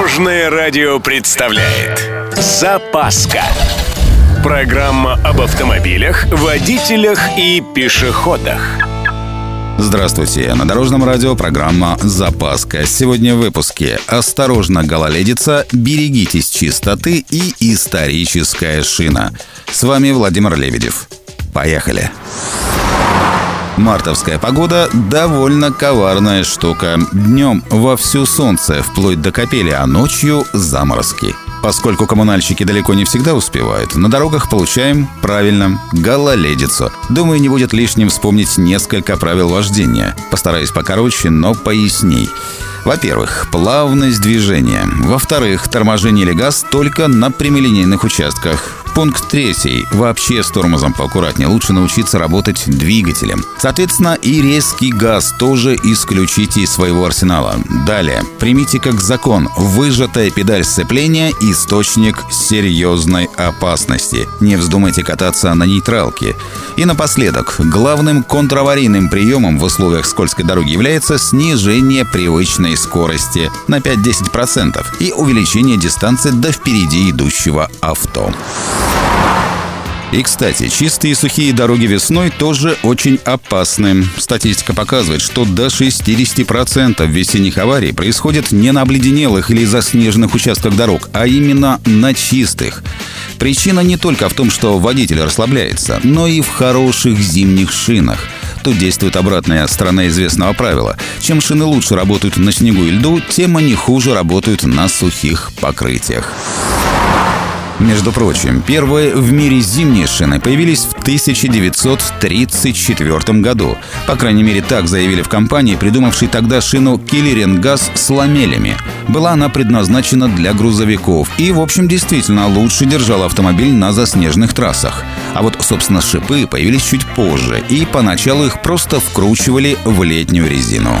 Дорожное радио представляет Запаска Программа об автомобилях, водителях и пешеходах Здравствуйте, на Дорожном радио программа «Запаска». Сегодня в выпуске «Осторожно, гололедица», «Берегитесь чистоты» и «Историческая шина». С вами Владимир Лебедев. Поехали! Мартовская погода – довольно коварная штука. Днем вовсю солнце, вплоть до капели, а ночью – заморозки. Поскольку коммунальщики далеко не всегда успевают, на дорогах получаем, правильно, гололедицу. Думаю, не будет лишним вспомнить несколько правил вождения. Постараюсь покороче, но поясней. Во-первых, плавность движения. Во-вторых, торможение или газ только на прямолинейных участках. Пункт третий. Вообще с тормозом поаккуратнее. Лучше научиться работать двигателем. Соответственно, и резкий газ тоже исключите из своего арсенала. Далее. Примите как закон. Выжатая педаль сцепления – источник серьезной опасности. Не вздумайте кататься на нейтралке. И напоследок. Главным контраварийным приемом в условиях скользкой дороги является снижение привычной скорости на 5-10% и увеличение дистанции до впереди идущего авто. И, кстати, чистые и сухие дороги весной тоже очень опасны. Статистика показывает, что до 60% весенних аварий происходит не на обледенелых или заснеженных участках дорог, а именно на чистых. Причина не только в том, что водитель расслабляется, но и в хороших зимних шинах. Тут действует обратная сторона известного правила. Чем шины лучше работают на снегу и льду, тем они хуже работают на сухих покрытиях. Между прочим, первые в мире зимние шины появились в 1934 году. По крайней мере, так заявили в компании, придумавшей тогда шину Киллерен Газ с ламелями. Была она предназначена для грузовиков и, в общем, действительно лучше держала автомобиль на заснеженных трассах. А вот, собственно, шипы появились чуть позже, и поначалу их просто вкручивали в летнюю резину.